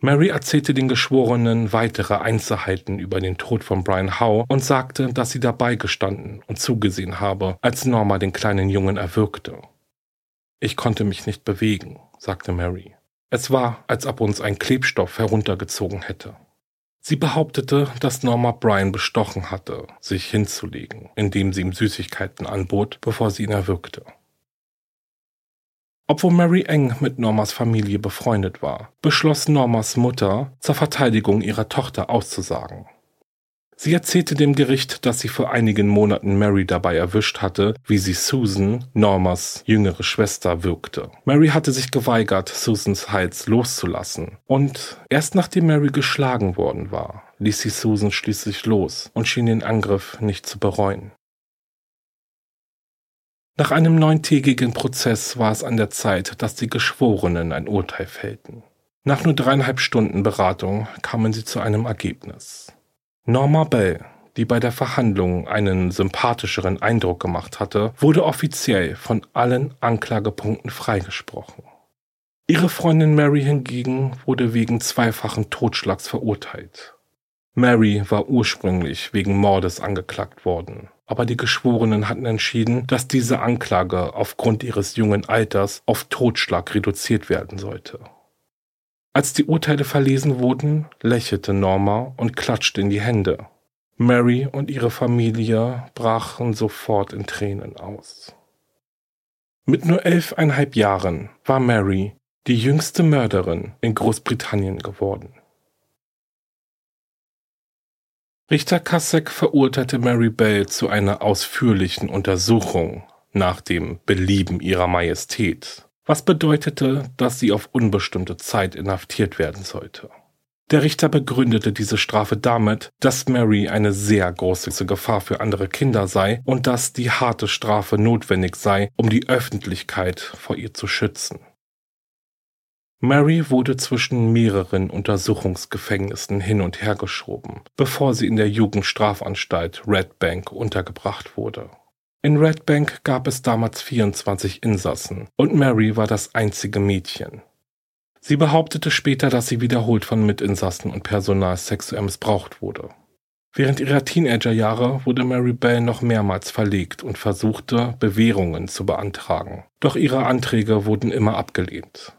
Mary erzählte den Geschworenen weitere Einzelheiten über den Tod von Brian Howe und sagte, dass sie dabei gestanden und zugesehen habe, als Norma den kleinen Jungen erwürgte. Ich konnte mich nicht bewegen, sagte Mary. Es war, als ob uns ein Klebstoff heruntergezogen hätte. Sie behauptete, dass Norma Brian bestochen hatte, sich hinzulegen, indem sie ihm Süßigkeiten anbot, bevor sie ihn erwürgte. Obwohl Mary eng mit Normas Familie befreundet war, beschloss Normas Mutter, zur Verteidigung ihrer Tochter auszusagen. Sie erzählte dem Gericht, dass sie vor einigen Monaten Mary dabei erwischt hatte, wie sie Susan, Normas jüngere Schwester, wirkte. Mary hatte sich geweigert, Susans Hals loszulassen. Und erst nachdem Mary geschlagen worden war, ließ sie Susan schließlich los und schien den Angriff nicht zu bereuen. Nach einem neuntägigen Prozess war es an der Zeit, dass die Geschworenen ein Urteil fällten. Nach nur dreieinhalb Stunden Beratung kamen sie zu einem Ergebnis. Norma Bell, die bei der Verhandlung einen sympathischeren Eindruck gemacht hatte, wurde offiziell von allen Anklagepunkten freigesprochen. Ihre Freundin Mary hingegen wurde wegen zweifachen Totschlags verurteilt. Mary war ursprünglich wegen Mordes angeklagt worden aber die Geschworenen hatten entschieden, dass diese Anklage aufgrund ihres jungen Alters auf Totschlag reduziert werden sollte. Als die Urteile verlesen wurden, lächelte Norma und klatschte in die Hände. Mary und ihre Familie brachen sofort in Tränen aus. Mit nur elfeinhalb Jahren war Mary die jüngste Mörderin in Großbritannien geworden. Richter Kassek verurteilte Mary Bell zu einer ausführlichen Untersuchung nach dem Belieben ihrer Majestät, was bedeutete, dass sie auf unbestimmte Zeit inhaftiert werden sollte. Der Richter begründete diese Strafe damit, dass Mary eine sehr große Gefahr für andere Kinder sei und dass die harte Strafe notwendig sei, um die Öffentlichkeit vor ihr zu schützen. Mary wurde zwischen mehreren Untersuchungsgefängnissen hin und her geschoben, bevor sie in der Jugendstrafanstalt Red Bank untergebracht wurde. In Red Bank gab es damals 24 Insassen und Mary war das einzige Mädchen. Sie behauptete später, dass sie wiederholt von Mitinsassen und Personal sexuell missbraucht wurde. Während ihrer Teenagerjahre wurde Mary Bell noch mehrmals verlegt und versuchte, Bewährungen zu beantragen. Doch ihre Anträge wurden immer abgelehnt.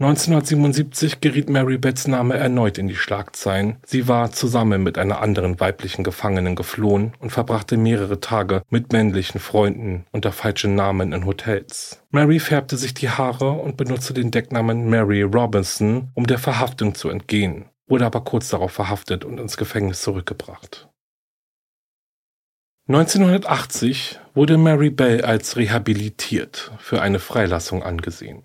1977 geriet Mary Betts Name erneut in die Schlagzeilen. Sie war zusammen mit einer anderen weiblichen Gefangenen geflohen und verbrachte mehrere Tage mit männlichen Freunden unter falschen Namen in Hotels. Mary färbte sich die Haare und benutzte den Decknamen Mary Robinson, um der Verhaftung zu entgehen, wurde aber kurz darauf verhaftet und ins Gefängnis zurückgebracht. 1980 wurde Mary Bell als rehabilitiert für eine Freilassung angesehen.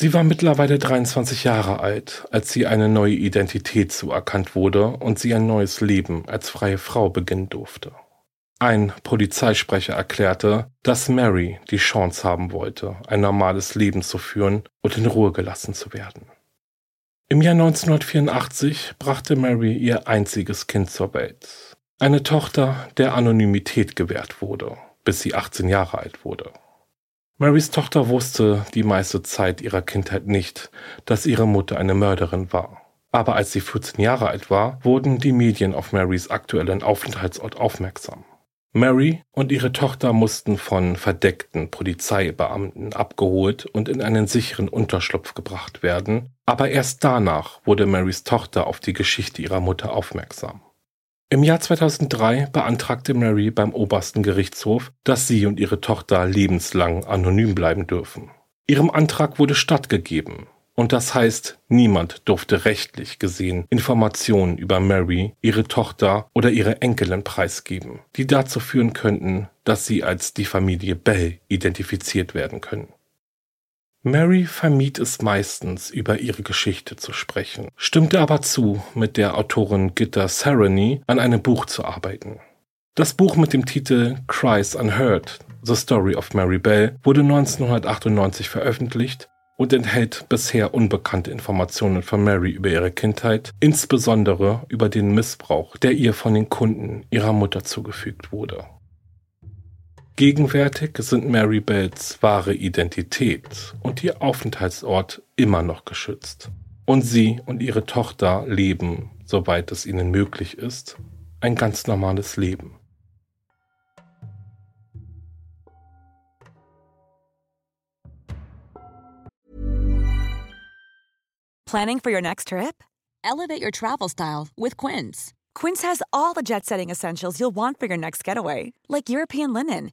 Sie war mittlerweile 23 Jahre alt, als sie eine neue Identität zuerkannt wurde und sie ein neues Leben als freie Frau beginnen durfte. Ein Polizeisprecher erklärte, dass Mary die Chance haben wollte, ein normales Leben zu führen und in Ruhe gelassen zu werden. Im Jahr 1984 brachte Mary ihr einziges Kind zur Welt. Eine Tochter, der Anonymität gewährt wurde, bis sie 18 Jahre alt wurde. Marys Tochter wusste die meiste Zeit ihrer Kindheit nicht, dass ihre Mutter eine Mörderin war. Aber als sie 14 Jahre alt war, wurden die Medien auf Marys aktuellen Aufenthaltsort aufmerksam. Mary und ihre Tochter mussten von verdeckten Polizeibeamten abgeholt und in einen sicheren Unterschlupf gebracht werden, aber erst danach wurde Marys Tochter auf die Geschichte ihrer Mutter aufmerksam. Im Jahr 2003 beantragte Mary beim obersten Gerichtshof, dass sie und ihre Tochter lebenslang anonym bleiben dürfen. Ihrem Antrag wurde stattgegeben, und das heißt, niemand durfte rechtlich gesehen Informationen über Mary, ihre Tochter oder ihre Enkelin preisgeben, die dazu führen könnten, dass sie als die Familie Bell identifiziert werden können. Mary vermied es meistens, über ihre Geschichte zu sprechen, stimmte aber zu, mit der Autorin Gitta Sarony an einem Buch zu arbeiten. Das Buch mit dem Titel Cries Unheard, The Story of Mary Bell, wurde 1998 veröffentlicht und enthält bisher unbekannte Informationen von Mary über ihre Kindheit, insbesondere über den Missbrauch, der ihr von den Kunden ihrer Mutter zugefügt wurde. Gegenwärtig sind Mary Bells wahre Identität und ihr Aufenthaltsort immer noch geschützt. Und sie und ihre Tochter leben, soweit es ihnen möglich ist, ein ganz normales Leben. Planning for your next trip? Elevate your travel style with Quince. Quince has all the jet setting essentials you'll want for your next getaway, like European linen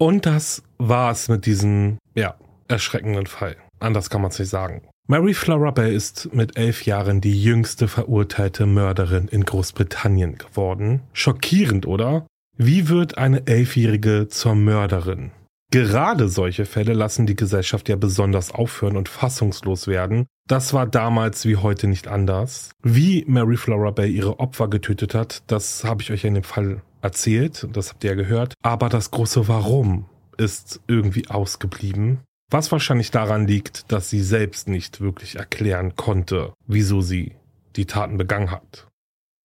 Und das war's mit diesem, ja, erschreckenden Fall. Anders kann man es nicht sagen. Mary Flora Bell ist mit elf Jahren die jüngste verurteilte Mörderin in Großbritannien geworden. Schockierend, oder? Wie wird eine Elfjährige zur Mörderin? Gerade solche Fälle lassen die Gesellschaft ja besonders aufhören und fassungslos werden. Das war damals wie heute nicht anders. Wie Mary Flora Bell ihre Opfer getötet hat, das habe ich euch in dem Fall erzählt, das habt ihr ja gehört, aber das große Warum ist irgendwie ausgeblieben. Was wahrscheinlich daran liegt, dass sie selbst nicht wirklich erklären konnte, wieso sie die Taten begangen hat.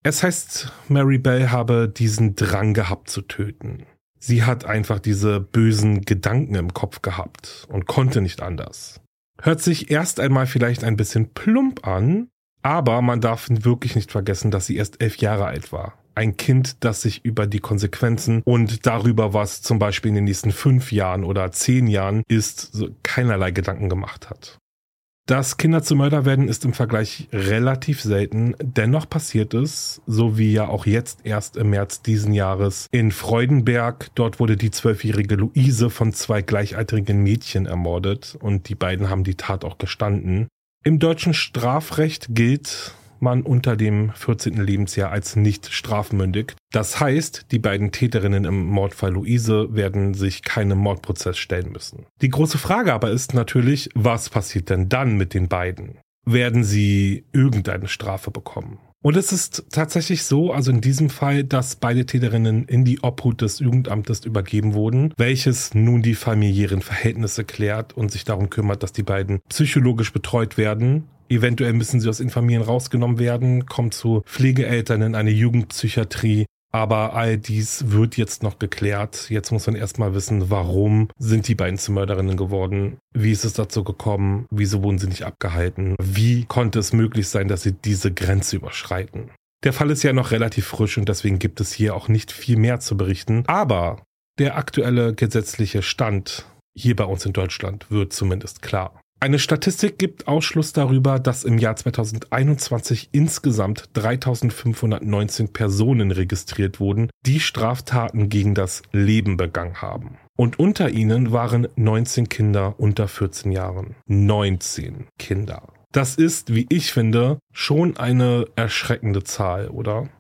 Es heißt, Mary Bell habe diesen Drang gehabt zu töten. Sie hat einfach diese bösen Gedanken im Kopf gehabt und konnte nicht anders. Hört sich erst einmal vielleicht ein bisschen plump an, aber man darf wirklich nicht vergessen, dass sie erst elf Jahre alt war ein Kind, das sich über die Konsequenzen und darüber, was zum Beispiel in den nächsten fünf Jahren oder zehn Jahren ist, so keinerlei Gedanken gemacht hat. Dass Kinder zu Mörder werden, ist im Vergleich relativ selten. Dennoch passiert es, so wie ja auch jetzt erst im März diesen Jahres in Freudenberg. Dort wurde die zwölfjährige Luise von zwei gleichaltrigen Mädchen ermordet und die beiden haben die Tat auch gestanden. Im deutschen Strafrecht gilt, man unter dem 14. Lebensjahr als nicht strafmündig. Das heißt, die beiden Täterinnen im Mordfall Luise werden sich keinem Mordprozess stellen müssen. Die große Frage aber ist natürlich, was passiert denn dann mit den beiden? Werden sie irgendeine Strafe bekommen? Und es ist tatsächlich so, also in diesem Fall, dass beide Täterinnen in die Obhut des Jugendamtes übergeben wurden, welches nun die familiären Verhältnisse klärt und sich darum kümmert, dass die beiden psychologisch betreut werden. Eventuell müssen sie aus ihren Familien rausgenommen werden, kommen zu Pflegeeltern in eine Jugendpsychiatrie. Aber all dies wird jetzt noch geklärt. Jetzt muss man erstmal wissen, warum sind die beiden zu Mörderinnen geworden? Wie ist es dazu gekommen? Wieso wurden sie nicht abgehalten? Wie konnte es möglich sein, dass sie diese Grenze überschreiten? Der Fall ist ja noch relativ frisch und deswegen gibt es hier auch nicht viel mehr zu berichten. Aber der aktuelle gesetzliche Stand hier bei uns in Deutschland wird zumindest klar. Eine Statistik gibt Ausschluss darüber, dass im Jahr 2021 insgesamt 3519 Personen registriert wurden, die Straftaten gegen das Leben begangen haben. Und unter ihnen waren 19 Kinder unter 14 Jahren. 19 Kinder. Das ist, wie ich finde, schon eine erschreckende Zahl, oder?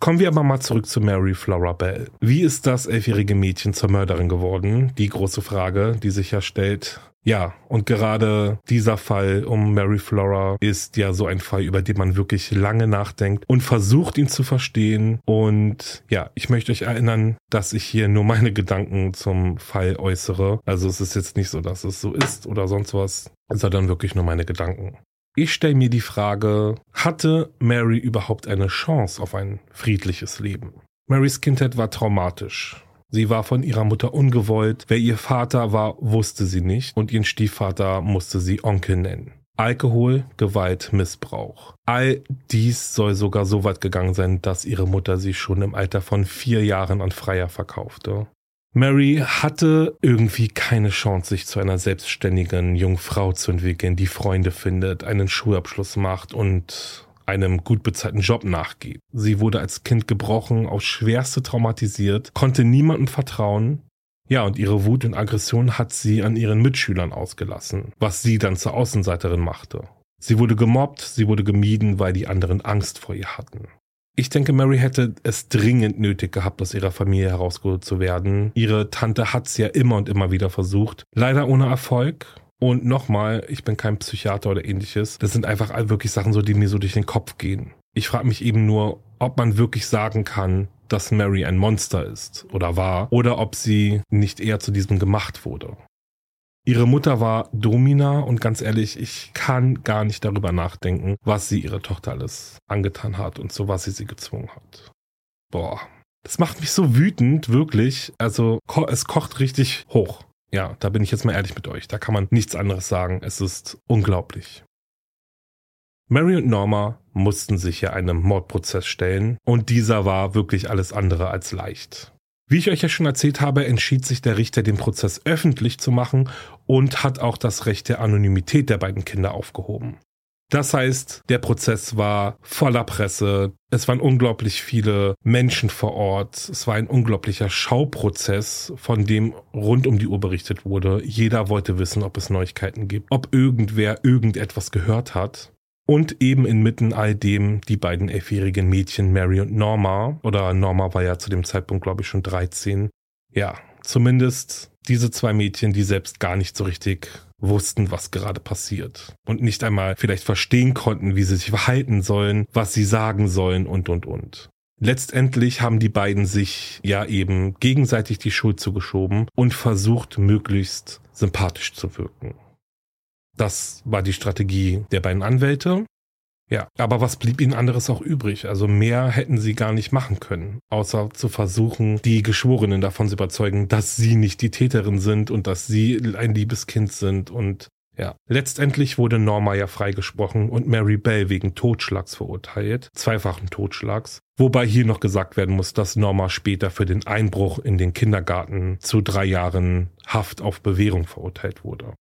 Kommen wir aber mal zurück zu Mary Flora Bell. Wie ist das elfjährige Mädchen zur Mörderin geworden? Die große Frage, die sich ja stellt. Ja, und gerade dieser Fall um Mary Flora ist ja so ein Fall, über den man wirklich lange nachdenkt und versucht, ihn zu verstehen. Und ja, ich möchte euch erinnern, dass ich hier nur meine Gedanken zum Fall äußere. Also es ist jetzt nicht so, dass es so ist oder sonst was, sondern wirklich nur meine Gedanken. Ich stelle mir die Frage, hatte Mary überhaupt eine Chance auf ein friedliches Leben? Marys Kindheit war traumatisch. Sie war von ihrer Mutter ungewollt. Wer ihr Vater war, wusste sie nicht und ihren Stiefvater musste sie Onkel nennen. Alkohol, Gewalt, Missbrauch. All dies soll sogar so weit gegangen sein, dass ihre Mutter sie schon im Alter von vier Jahren an Freier verkaufte. Mary hatte irgendwie keine Chance, sich zu einer selbstständigen jungen Frau zu entwickeln, die Freunde findet, einen Schulabschluss macht und einem gut bezahlten Job nachgeht. Sie wurde als Kind gebrochen, aufs Schwerste traumatisiert, konnte niemandem vertrauen. Ja, und ihre Wut und Aggression hat sie an ihren Mitschülern ausgelassen, was sie dann zur Außenseiterin machte. Sie wurde gemobbt, sie wurde gemieden, weil die anderen Angst vor ihr hatten. Ich denke, Mary hätte es dringend nötig gehabt, aus ihrer Familie herausgeholt zu werden. Ihre Tante hat es ja immer und immer wieder versucht. Leider ohne Erfolg. Und nochmal, ich bin kein Psychiater oder ähnliches. Das sind einfach wirklich Sachen so, die mir so durch den Kopf gehen. Ich frage mich eben nur, ob man wirklich sagen kann, dass Mary ein Monster ist oder war, oder ob sie nicht eher zu diesem gemacht wurde. Ihre Mutter war Domina und ganz ehrlich, ich kann gar nicht darüber nachdenken, was sie ihre Tochter alles angetan hat und zu was sie sie gezwungen hat. Boah, das macht mich so wütend, wirklich. Also es kocht richtig hoch. Ja, da bin ich jetzt mal ehrlich mit euch. Da kann man nichts anderes sagen. Es ist unglaublich. Mary und Norma mussten sich ja einem Mordprozess stellen und dieser war wirklich alles andere als leicht. Wie ich euch ja schon erzählt habe, entschied sich der Richter, den Prozess öffentlich zu machen und hat auch das Recht der Anonymität der beiden Kinder aufgehoben. Das heißt, der Prozess war voller Presse. Es waren unglaublich viele Menschen vor Ort. Es war ein unglaublicher Schauprozess, von dem rund um die Uhr berichtet wurde. Jeder wollte wissen, ob es Neuigkeiten gibt, ob irgendwer irgendetwas gehört hat. Und eben inmitten all dem die beiden elfjährigen Mädchen Mary und Norma, oder Norma war ja zu dem Zeitpunkt, glaube ich, schon 13. Ja, zumindest diese zwei Mädchen, die selbst gar nicht so richtig wussten, was gerade passiert und nicht einmal vielleicht verstehen konnten, wie sie sich verhalten sollen, was sie sagen sollen und, und, und. Letztendlich haben die beiden sich ja eben gegenseitig die Schuld zugeschoben und versucht, möglichst sympathisch zu wirken. Das war die Strategie der beiden Anwälte. Ja, aber was blieb ihnen anderes auch übrig? Also mehr hätten sie gar nicht machen können, außer zu versuchen, die Geschworenen davon zu überzeugen, dass sie nicht die Täterin sind und dass sie ein liebes Kind sind und ja, letztendlich wurde Norma ja freigesprochen und Mary Bell wegen Totschlags verurteilt, zweifachen Totschlags. Wobei hier noch gesagt werden muss, dass Norma später für den Einbruch in den Kindergarten zu drei Jahren Haft auf Bewährung verurteilt wurde.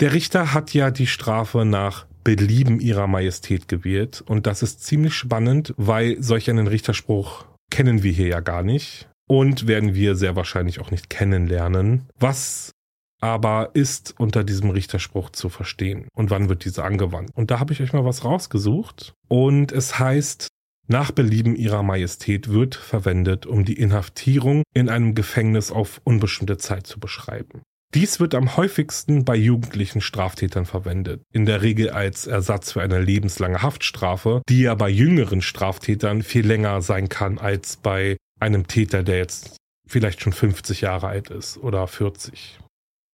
Der Richter hat ja die Strafe nach Belieben ihrer Majestät gewählt. Und das ist ziemlich spannend, weil solch einen Richterspruch kennen wir hier ja gar nicht und werden wir sehr wahrscheinlich auch nicht kennenlernen. Was aber ist unter diesem Richterspruch zu verstehen und wann wird dieser angewandt? Und da habe ich euch mal was rausgesucht und es heißt, nach Belieben ihrer Majestät wird verwendet, um die Inhaftierung in einem Gefängnis auf unbestimmte Zeit zu beschreiben. Dies wird am häufigsten bei jugendlichen Straftätern verwendet, in der Regel als Ersatz für eine lebenslange Haftstrafe, die ja bei jüngeren Straftätern viel länger sein kann als bei einem Täter, der jetzt vielleicht schon 50 Jahre alt ist oder 40.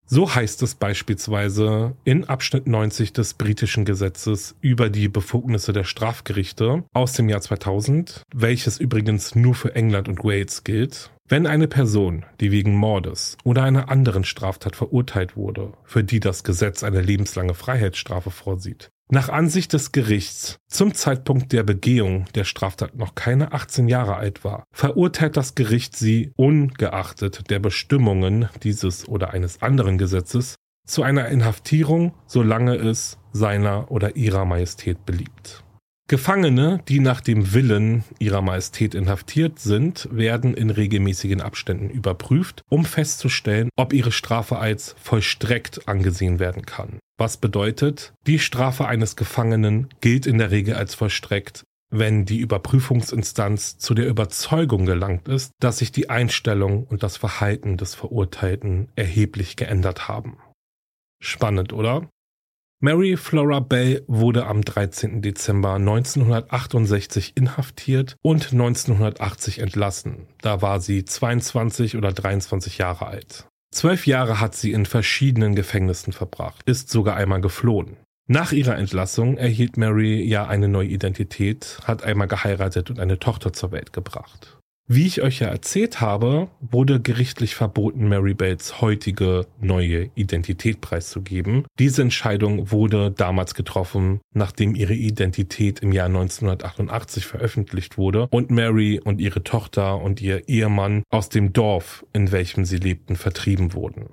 So heißt es beispielsweise in Abschnitt 90 des britischen Gesetzes über die Befugnisse der Strafgerichte aus dem Jahr 2000, welches übrigens nur für England und Wales gilt. Wenn eine Person, die wegen Mordes oder einer anderen Straftat verurteilt wurde, für die das Gesetz eine lebenslange Freiheitsstrafe vorsieht, nach Ansicht des Gerichts zum Zeitpunkt der Begehung der Straftat noch keine 18 Jahre alt war, verurteilt das Gericht sie ungeachtet der Bestimmungen dieses oder eines anderen Gesetzes zu einer Inhaftierung, solange es seiner oder ihrer Majestät beliebt. Gefangene, die nach dem Willen ihrer Majestät inhaftiert sind, werden in regelmäßigen Abständen überprüft, um festzustellen, ob ihre Strafe als vollstreckt angesehen werden kann. Was bedeutet, die Strafe eines Gefangenen gilt in der Regel als vollstreckt, wenn die Überprüfungsinstanz zu der Überzeugung gelangt ist, dass sich die Einstellung und das Verhalten des Verurteilten erheblich geändert haben. Spannend, oder? Mary Flora Bell wurde am 13. Dezember 1968 inhaftiert und 1980 entlassen. Da war sie 22 oder 23 Jahre alt. Zwölf Jahre hat sie in verschiedenen Gefängnissen verbracht, ist sogar einmal geflohen. Nach ihrer Entlassung erhielt Mary ja eine neue Identität, hat einmal geheiratet und eine Tochter zur Welt gebracht. Wie ich euch ja erzählt habe, wurde gerichtlich verboten, Mary Bells heutige neue Identität preiszugeben. Diese Entscheidung wurde damals getroffen, nachdem ihre Identität im Jahr 1988 veröffentlicht wurde und Mary und ihre Tochter und ihr Ehemann aus dem Dorf, in welchem sie lebten, vertrieben wurden.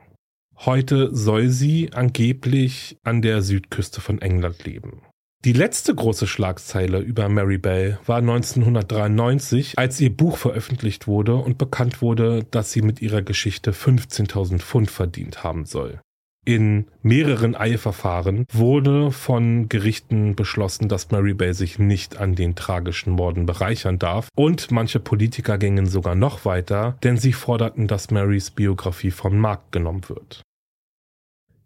Heute soll sie angeblich an der Südküste von England leben. Die letzte große Schlagzeile über Mary Bell war 1993, als ihr Buch veröffentlicht wurde und bekannt wurde, dass sie mit ihrer Geschichte 15.000 Pfund verdient haben soll. In mehreren Eilverfahren wurde von Gerichten beschlossen, dass Mary Bell sich nicht an den tragischen Morden bereichern darf und manche Politiker gingen sogar noch weiter, denn sie forderten, dass Marys Biografie vom Markt genommen wird.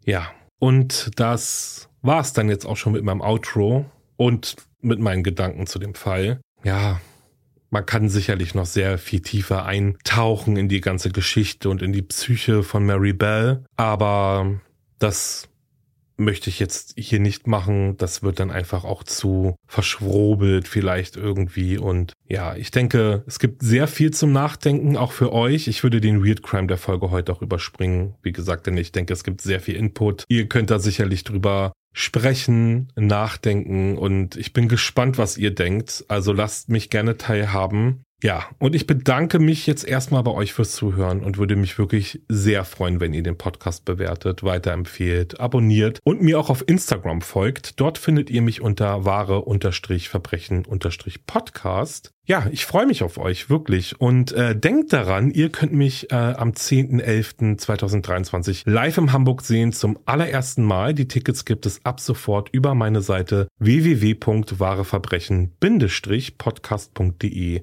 Ja, und das war es dann jetzt auch schon mit meinem Outro und mit meinen Gedanken zu dem Fall. Ja, man kann sicherlich noch sehr viel tiefer eintauchen in die ganze Geschichte und in die Psyche von Mary Bell, aber das möchte ich jetzt hier nicht machen. Das wird dann einfach auch zu verschwobelt vielleicht irgendwie. Und ja, ich denke, es gibt sehr viel zum Nachdenken, auch für euch. Ich würde den Weird Crime der Folge heute auch überspringen. Wie gesagt, denn ich denke, es gibt sehr viel Input. Ihr könnt da sicherlich drüber sprechen, nachdenken und ich bin gespannt, was ihr denkt. Also lasst mich gerne teilhaben. Ja, und ich bedanke mich jetzt erstmal bei euch fürs Zuhören und würde mich wirklich sehr freuen, wenn ihr den Podcast bewertet, weiterempfehlt, abonniert und mir auch auf Instagram folgt. Dort findet ihr mich unter wahre-verbrechen-podcast. Ja, ich freue mich auf euch, wirklich. Und äh, denkt daran, ihr könnt mich äh, am 10.11.2023 live im Hamburg sehen zum allerersten Mal. Die Tickets gibt es ab sofort über meine Seite www.wahreverbrechen-podcast.de.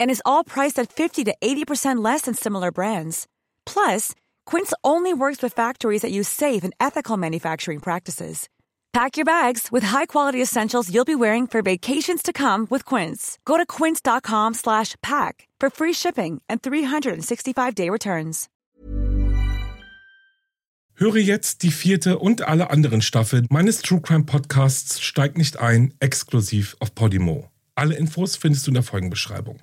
and is all priced at 50 to 80% less than similar brands. Plus, Quince only works with factories that use safe and ethical manufacturing practices. Pack your bags with high-quality essentials you'll be wearing for vacations to come with Quince. Go to quince.com/pack for free shipping and 365-day returns. Höre jetzt die vierte und alle anderen Staffeln meines True Crime Podcasts Steig nicht ein, exklusiv auf Podimo. Alle Infos findest du in der Folgenbeschreibung.